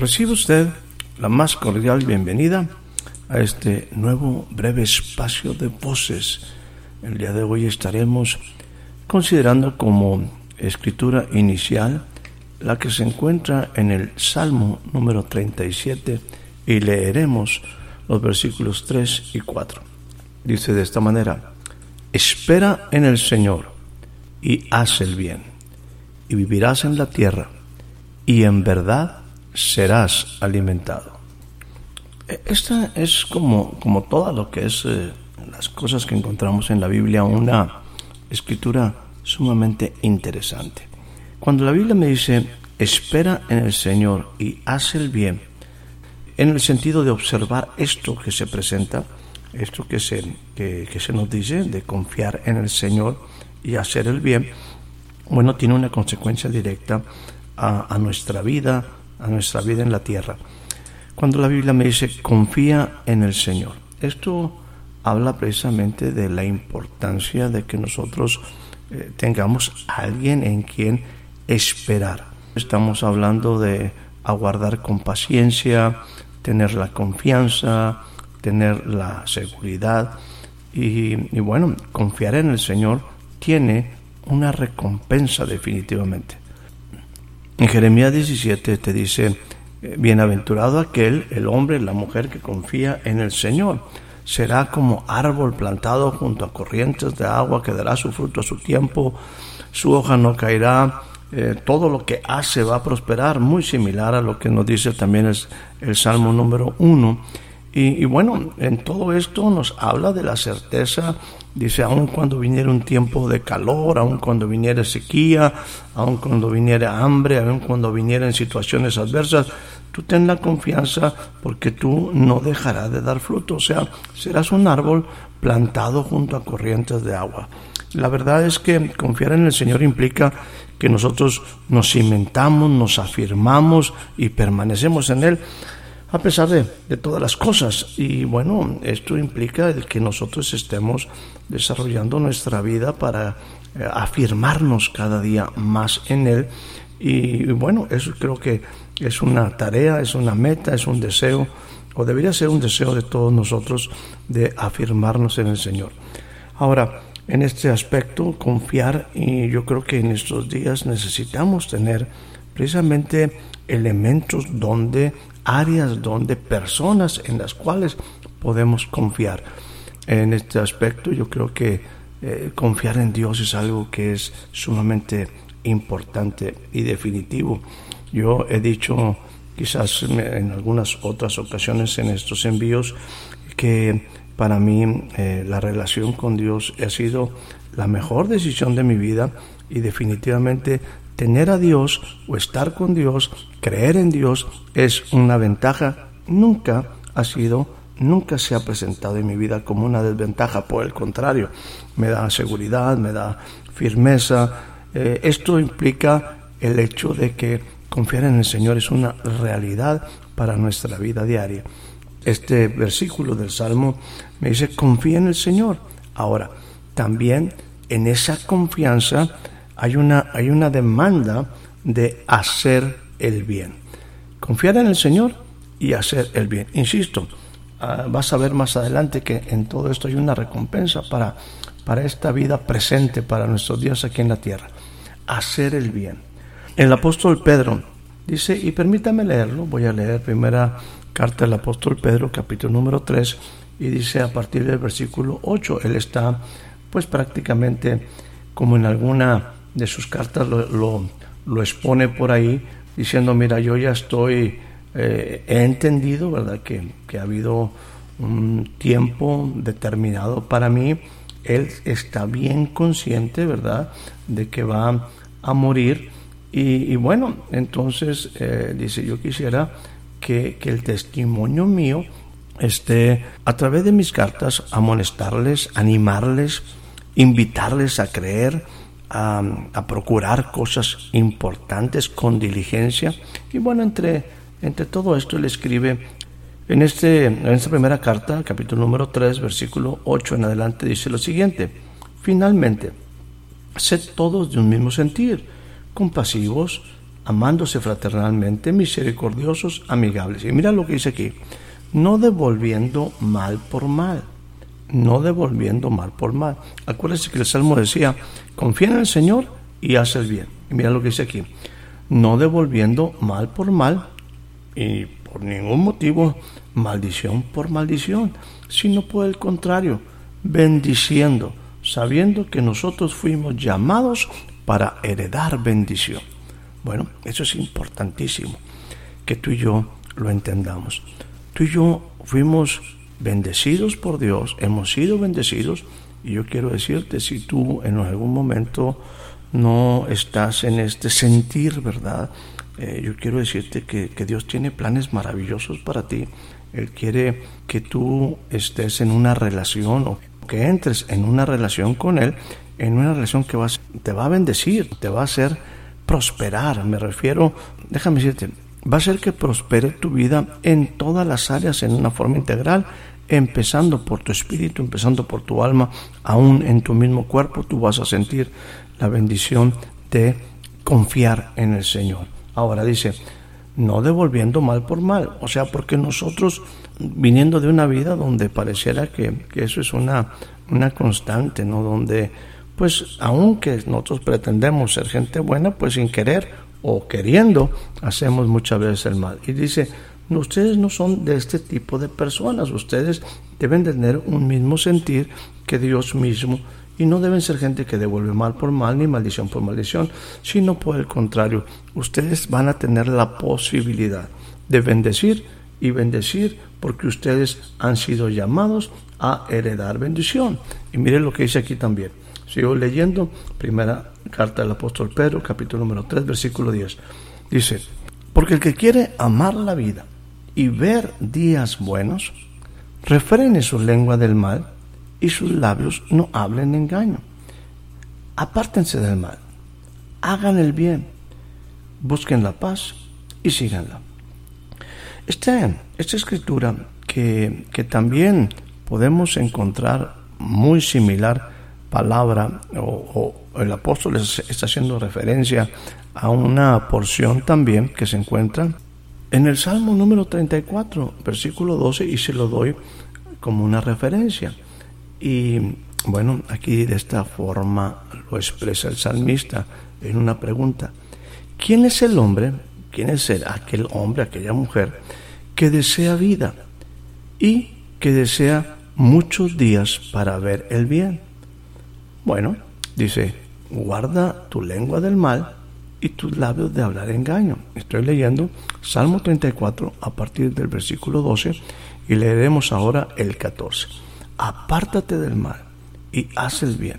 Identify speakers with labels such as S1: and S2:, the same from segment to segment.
S1: Recibe usted la más cordial bienvenida a este nuevo breve espacio de voces. El día de hoy estaremos considerando como escritura inicial la que se encuentra en el Salmo número 37 y leeremos los versículos 3 y 4. Dice de esta manera, espera en el Señor y haz el bien, y vivirás en la tierra, y en verdad serás alimentado. E, esta es como, como lo que es eh, las cosas que encontramos en la Biblia, una escritura sumamente interesante. Cuando la Biblia me dice, espera en el Señor y haz el bien, en el sentido de observar esto que se presenta, esto que se, que, se nos dice, de confiar en el Señor y hacer el bien, bueno, tiene una consecuencia directa a nuestra vida, a nuestra vida en la tierra. Cuando la Biblia me dice confía en el Señor, esto habla precisamente de la importancia de que nosotros eh, tengamos alguien en quien esperar. Estamos hablando de aguardar con paciencia, tener la confianza, tener la seguridad y bueno, confiar en el Señor tiene una recompensa definitivamente. En Jeremías 17 te dice, bienaventurado aquel, el hombre, la mujer que confía en el Señor. Será como árbol plantado junto a corrientes de agua que dará su fruto a su tiempo, su hoja no caerá, eh, todo lo que hace va a prosperar, muy similar a lo que nos dice también el, el Salmo número 1. Y, bueno, en todo esto nos habla de la certeza Dice, aun cuando viniera un tiempo de calor, aun cuando viniera sequía, aun cuando viniera hambre, aun cuando viniera situaciones adversas, tú ten la confianza porque tú no dejarás de dar fruto. O sea, serás un árbol plantado junto a corrientes de agua. La verdad es que confiar en el Señor implica que nosotros nos cimentamos, nos afirmamos y permanecemos en Él a pesar de, todas las cosas. Y bueno, esto implica el que nosotros estemos desarrollando nuestra vida para eh, afirmarnos cada día más en Él. Y, bueno, eso creo que es una tarea, es una meta, es un deseo, o debería ser un deseo de todos nosotros de afirmarnos en el Señor. Ahora, en este aspecto, confiar, y yo creo que en estos días necesitamos tener precisamente elementos donde áreas donde personas en las cuales podemos confiar. En este aspecto yo creo que eh, confiar en Dios es algo que es sumamente importante y definitivo. Yo he dicho quizás en algunas otras ocasiones en estos envíos que para mí eh, la relación con Dios ha sido la mejor decisión de mi vida y definitivamente tener a Dios o estar con Dios, creer en Dios, es una ventaja. Nunca ha sido, nunca se ha presentado en mi vida como una desventaja. Por el contrario, me da seguridad, me da firmeza. Eh, esto implica el hecho de que confiar en el Señor es una realidad para nuestra vida diaria. Este versículo del Salmo me dice, confía en el Señor. Ahora, también en esa confianza hay una, hay una demanda de hacer el bien. Confiar en el Señor y hacer el bien. Insisto, ah, vas a ver más adelante que en todo esto hay una recompensa para, para esta vida presente, para nuestros días aquí en la tierra. Hacer el bien. El apóstol Pedro dice, y permítame leerlo, voy a leer primera carta del apóstol Pedro, capítulo número 3, y dice a partir del versículo 8, él está pues prácticamente como en alguna de sus cartas lo, lo, expone por ahí diciendo, mira, yo ya estoy, eh, he entendido, ¿verdad?, que, que, ha habido un tiempo determinado para mí él está bien consciente, ¿verdad?, de que va a morir. Y, bueno, entonces eh, dice, yo quisiera que, que el testimonio mío esté a través de mis cartas, amonestarles, animarles, invitarles a creer, a, procurar cosas importantes con diligencia. Y bueno, entre, entre todo esto él escribe en, este, en esta primera carta, capítulo número 3, versículo 8 en adelante, dice lo siguiente, finalmente, sed todos de un mismo sentir, compasivos, amándose fraternalmente, misericordiosos, amigables. Y mira lo que dice aquí, no devolviendo mal por mal, no devolviendo mal por mal. Acuérdense que el Salmo decía, confía en el Señor y haz el bien. Y mira lo que dice aquí, no devolviendo mal por mal y por ningún motivo maldición por maldición, sino por el contrario, bendiciendo, sabiendo que nosotros fuimos llamados para heredar bendición. Bueno, eso es importantísimo, que tú y yo lo entendamos. Tú y yo fuimos bendecidos por Dios, hemos sido bendecidos, y yo quiero decirte, si tú en algún momento no estás en este sentir, ¿verdad? Eh, yo quiero decirte que, que Dios tiene planes maravillosos para ti él quiere que tú estés en una relación o que entres en una relación con Él, en una relación que te va a bendecir, te va a hacer prosperar. Me refiero, déjame decirte, va a hacer que prospere tu vida en todas las áreas en una forma integral, empezando por tu espíritu, empezando por tu alma, aún en tu mismo cuerpo tú vas a sentir la bendición de confiar en el Señor. Ahora dice, no devolviendo mal por mal. O sea, porque nosotros, viniendo de una vida donde pareciera que, eso es una, una constante, ¿no? Donde, pues, aunque nosotros pretendemos ser gente buena, pues sin querer o queriendo, hacemos muchas veces el mal. Y dice, ustedes no son de este tipo de personas, ustedes deben tener un mismo sentir que Dios mismo y no deben ser gente que devuelve mal por mal ni maldición por maldición, sino por el contrario, ustedes van a tener la posibilidad de bendecir y bendecir porque ustedes han sido llamados a heredar bendición. Y miren lo que dice aquí también. Sigo leyendo, primera carta del apóstol Pedro, capítulo número 3, versículo 10. Dice, porque el que quiere amar la vida y ver días buenos, refrene su lengua del mal y sus labios no hablen engaño. Apártense del mal, hagan el bien, busquen la paz y síganla. Esta, esta escritura que, que también podemos encontrar muy similar palabra o, el apóstol está haciendo referencia a una porción también que se encuentra en el Salmo número 34, versículo 12, y se lo doy como una referencia. Y bueno, aquí de esta forma lo expresa el salmista en una pregunta. ¿Quién es el hombre? ¿Quién es el, aquel hombre, aquella mujer que desea vida y que desea muchos días para ver el bien? Bueno, dice, guarda tu lengua del mal y tus labios de hablar engaño. Estoy leyendo Salmo 34 a partir del versículo 12 y leeremos ahora el 14 apártate del mal y haz el bien,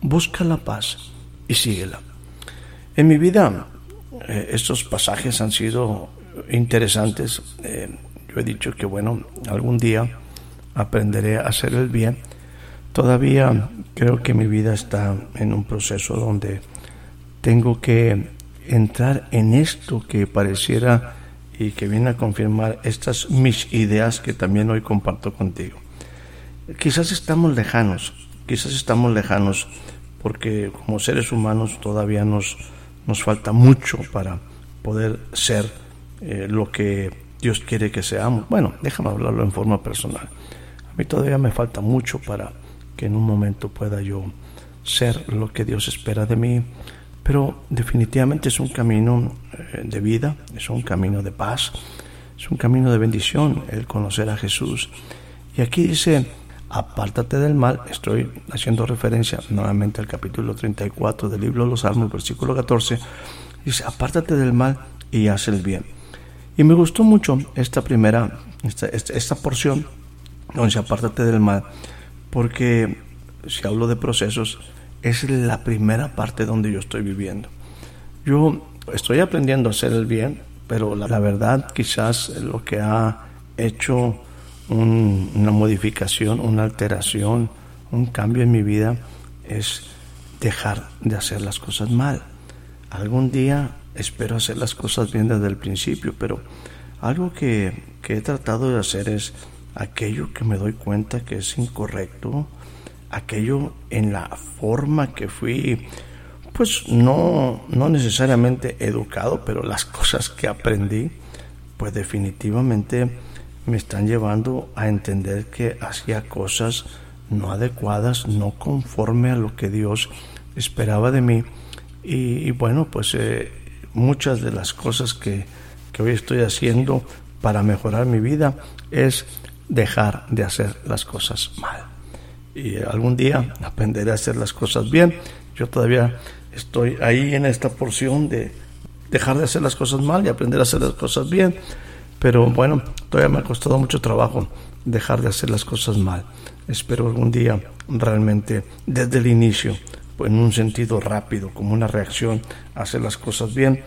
S1: busca la paz y síguela. En mi vida eh, estos pasajes han sido interesantes. Eh, yo he dicho que bueno, algún día aprenderé a hacer el bien. Todavía creo que mi vida está en un proceso donde tengo que entrar en esto que pareciera y que viene a confirmar estas mis ideas que también hoy comparto contigo. Quizás estamos lejanos, quizás estamos lejanos porque como seres humanos todavía nos, nos falta mucho para poder ser eh, lo que Dios quiere que seamos. Bueno, déjame hablarlo en forma personal. A mí todavía me falta mucho para que en un momento pueda yo ser lo que Dios espera de mí, pero definitivamente es un camino eh, de vida, es un camino de paz, es un camino de bendición el conocer a Jesús. Y aquí dice, apártate del mal, estoy haciendo referencia nuevamente al capítulo 34 del libro de los Salmos, versículo 14, dice, apártate del mal y haz el bien. Y me gustó mucho esta primera, esta, esta, porción, donde apártate del mal, porque si hablo de procesos, es la primera parte donde yo estoy viviendo. Yo estoy aprendiendo a hacer el bien, pero la, verdad quizás lo que ha hecho una modificación, una alteración, un cambio en mi vida es dejar de hacer las cosas mal. Algún día espero hacer las cosas bien desde el principio, pero algo que, que he tratado de hacer es aquello que me doy cuenta que es incorrecto, aquello en la forma que fui, pues no, no necesariamente educado, pero las cosas que aprendí, pues definitivamente me están llevando a entender que hacía cosas no adecuadas, no conforme a lo que Dios esperaba de mí. Y, bueno, pues eh, muchas de las cosas que, que hoy estoy haciendo para mejorar mi vida es dejar de hacer las cosas mal. Y algún día aprenderé a hacer las cosas bien. Yo todavía estoy ahí en esta porción de dejar de hacer las cosas mal y aprender a hacer las cosas bien. Pero bueno, todavía me ha costado mucho trabajo dejar de hacer las cosas mal. Espero algún día realmente desde el inicio, pues en un sentido rápido, como una reacción, hacer las cosas bien.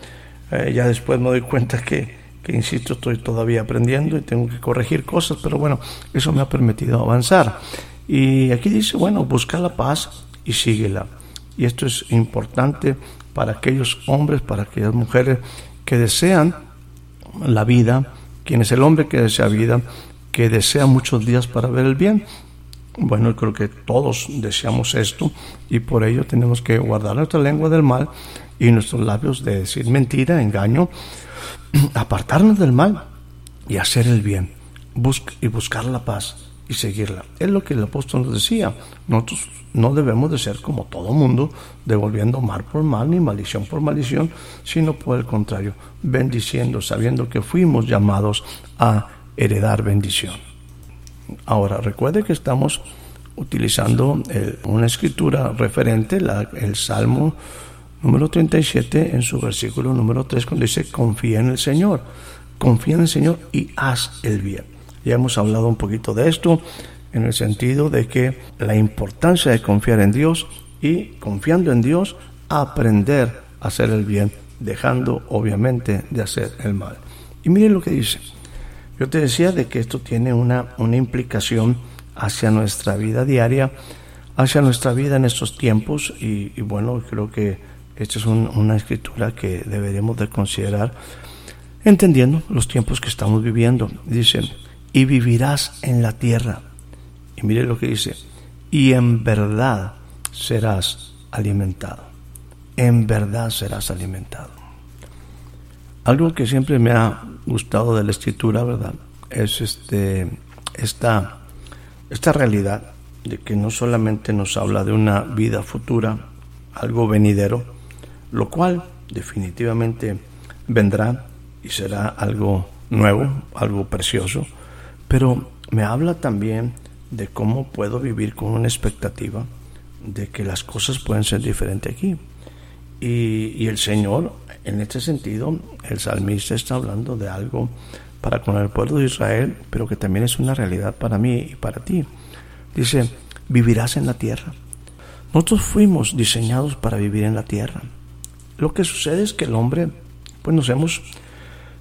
S1: Eh, ya después me doy cuenta que que insisto, estoy todavía aprendiendo y tengo que corregir cosas, pero bueno, eso me ha permitido avanzar. Y aquí dice, bueno, busca la paz y síguela. Y esto es importante para aquellos hombres, para aquellas mujeres que desean la vida, quien es el hombre que desea vida, que desea muchos días para ver el bien. Bueno, creo que todos deseamos esto y por ello tenemos que guardar nuestra lengua del mal y nuestros labios de decir mentira, engaño, apartarnos del mal y hacer el bien, y buscar la paz y seguirla. Es lo que el apóstol nos decía. Nosotros no debemos de ser como todo mundo, devolviendo mal por mal ni maldición por maldición, sino por el contrario, bendiciendo, sabiendo que fuimos llamados a heredar bendición. Ahora, recuerde que estamos utilizando eh, una escritura referente, el Salmo número 37, en su versículo número 3, cuando dice, confía en el Señor, confía en el Señor y haz el bien. Ya hemos hablado un poquito de esto, en el sentido de que la importancia de confiar en Dios y confiando en Dios, aprender a hacer el bien, dejando obviamente de hacer el mal. Y miren lo que dice. Yo te decía de que esto tiene una, una implicación hacia nuestra vida diaria, hacia nuestra vida en estos tiempos y, y bueno, creo que esta es una escritura que deberíamos de considerar entendiendo los tiempos que estamos viviendo. Dice, y vivirás en la tierra. Y mire lo que dice, y en verdad serás alimentado. En verdad serás alimentado. Algo que siempre me ha gustado de la escritura, ¿verdad? Es este, esta, esta realidad de que no solamente nos habla de una vida futura, algo venidero, lo cual definitivamente vendrá y será algo nuevo, algo precioso, pero me habla también de cómo puedo vivir con una expectativa de que las cosas pueden ser diferentes aquí. Y, el Señor, en este sentido, el salmista está hablando de algo para con el pueblo de Israel, pero que también es una realidad para mí y para ti. Dice, vivirás en la tierra. Nosotros fuimos diseñados para vivir en la tierra. Lo que sucede es que el hombre, pues nos hemos,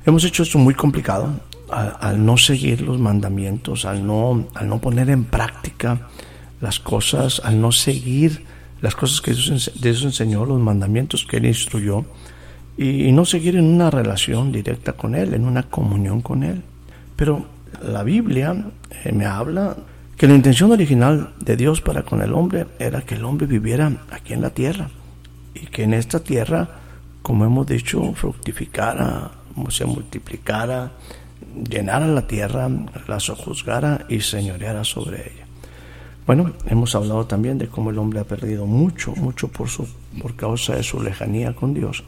S1: hemos hecho esto muy complicado al, no seguir los mandamientos, al no, al no poner en práctica las cosas, al no seguir las cosas que Dios, enseñó, los mandamientos que Él instruyó, y, no seguir en una relación directa con Él, en una comunión con Él. Pero la Biblia eh, me habla que la intención original de Dios para con el hombre era que el hombre viviera aquí en la tierra y que en esta tierra, como hemos dicho, fructificara, se multiplicara, llenara la tierra, la sojuzgara y señoreara sobre ella. Bueno, hemos hablado también de cómo el hombre ha perdido mucho, mucho por, su, por causa de su lejanía con Dios.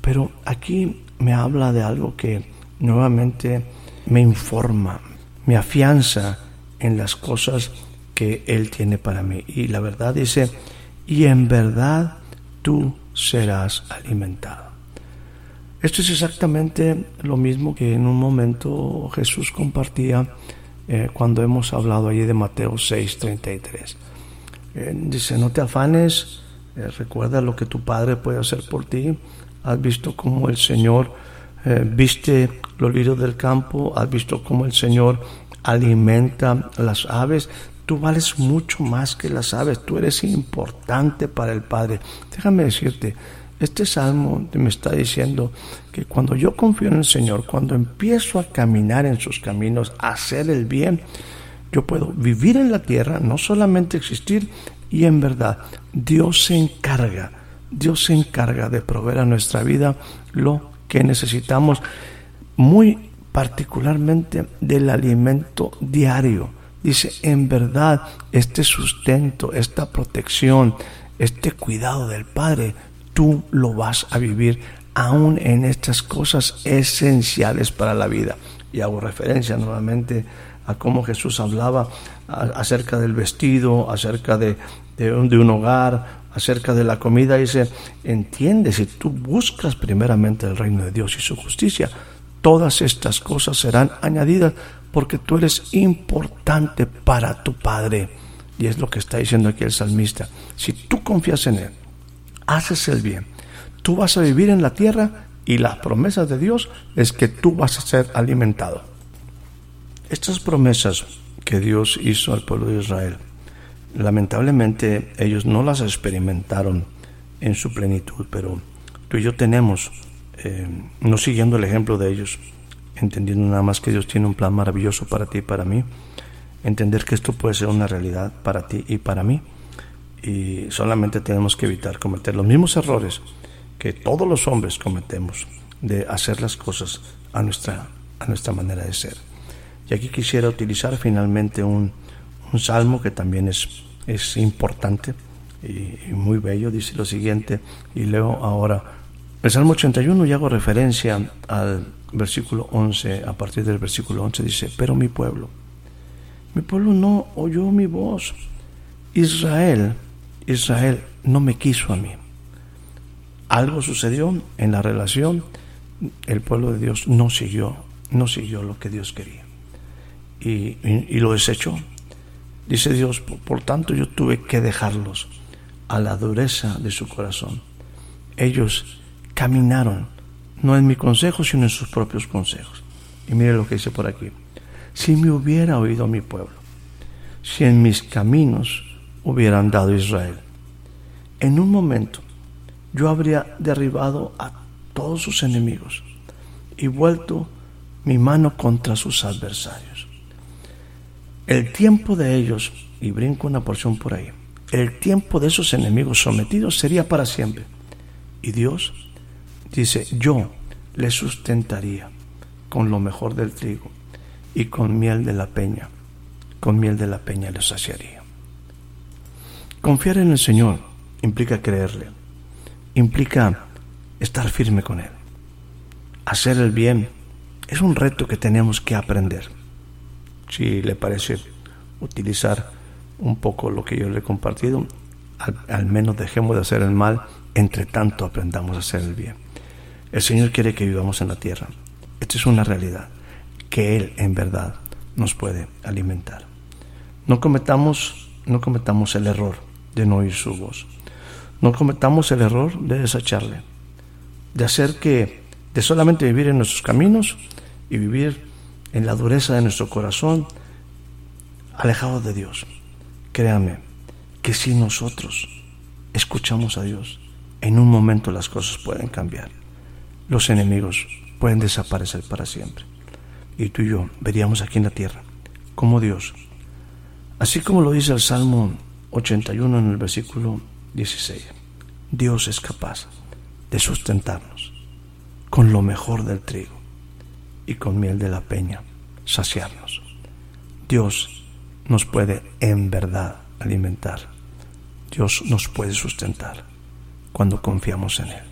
S1: Pero aquí me habla de algo que nuevamente me informa, me afianza en las cosas que Él tiene para mí. Y la verdad dice, y en verdad tú serás alimentado. Esto es exactamente lo mismo que en un momento Jesús compartía eh, cuando hemos hablado allí de Mateo 6:33. Eh, dice, no te afanes, eh, recuerda lo que tu Padre puede hacer por ti. Has visto cómo el Señor eh, viste los lirios del campo, has visto cómo el Señor alimenta las aves. Tú vales mucho más que las aves, tú eres importante para el Padre. Déjame decirte, este salmo me está diciendo que cuando yo confío en el Señor, cuando empiezo a caminar en sus caminos, a hacer el bien, yo puedo vivir en la tierra, no solamente existir, y en verdad Dios se encarga, Dios se encarga de proveer a nuestra vida lo que necesitamos, muy particularmente del alimento diario. Dice, en verdad, este sustento, esta protección, este cuidado del Padre tú lo vas a vivir aún en estas cosas esenciales para la vida. Y hago referencia nuevamente a cómo Jesús hablaba acerca del vestido, acerca de, de, un, hogar, acerca de la comida. Dice, entiende, si tú buscas primeramente el reino de Dios y su justicia, todas estas cosas serán añadidas porque tú eres importante para tu Padre. Y es lo que está diciendo aquí el salmista. Si tú confías en Él, haces el bien, tú vas a vivir en la tierra y las promesas de Dios es que tú vas a ser alimentado. Estas promesas que Dios hizo al pueblo de Israel, lamentablemente ellos no las experimentaron en su plenitud, pero tú y yo tenemos, eh, no siguiendo el ejemplo de ellos, entendiendo nada más que Dios tiene un plan maravilloso para ti y para mí, entender que esto puede ser una realidad para ti y para mí y solamente tenemos que evitar cometer los mismos errores que todos los hombres cometemos de hacer las cosas a nuestra, a nuestra manera de ser. Y aquí quisiera utilizar finalmente un, un salmo que también es, es importante y, muy bello. Dice lo siguiente, y leo ahora el Salmo 81 y hago referencia al versículo 11, a partir del versículo 11 dice, pero mi pueblo, mi pueblo no oyó mi voz. Israel Israel no me quiso a mí. Algo sucedió en la relación, el pueblo de Dios no siguió, no siguió lo que Dios quería y, lo desechó. Dice Dios, por, tanto yo tuve que dejarlos a la dureza de su corazón. Ellos caminaron, no en mi consejo, sino en sus propios consejos. Y mire lo que dice por aquí. Si me hubiera oído mi pueblo, si en mis caminos hubieran dado Israel. En un momento yo habría derribado a todos sus enemigos y vuelto mi mano contra sus adversarios. El tiempo de ellos, y brinco una porción por ahí, el tiempo de esos enemigos sometidos sería para siempre. Y Dios dice, yo les sustentaría con lo mejor del trigo y con miel de la peña, con miel de la peña les saciaría. Confiar en el Señor implica creerle, implica estar firme con Él. Hacer el bien es un reto que tenemos que aprender. Si le parece utilizar un poco lo que yo le he compartido, al, menos dejemos de hacer el mal, entre tanto aprendamos a hacer el bien. El Señor quiere que vivamos en la tierra. Esta es una realidad que Él en verdad nos puede alimentar. No cometamos, no cometamos el error de no oír su voz. No cometamos el error de desecharle, de hacer que, de solamente vivir en nuestros caminos y vivir en la dureza de nuestro corazón, alejados de Dios. Créame que si nosotros escuchamos a Dios, en un momento las cosas pueden cambiar. Los enemigos pueden desaparecer para siempre. Y tú y yo veríamos aquí en la tierra como Dios, así como lo dice el Salmo 81 en el versículo 16. Dios es capaz de sustentarnos con lo mejor del trigo y con miel de la peña saciarnos. Dios nos puede en verdad alimentar. Dios nos puede sustentar cuando confiamos en Él.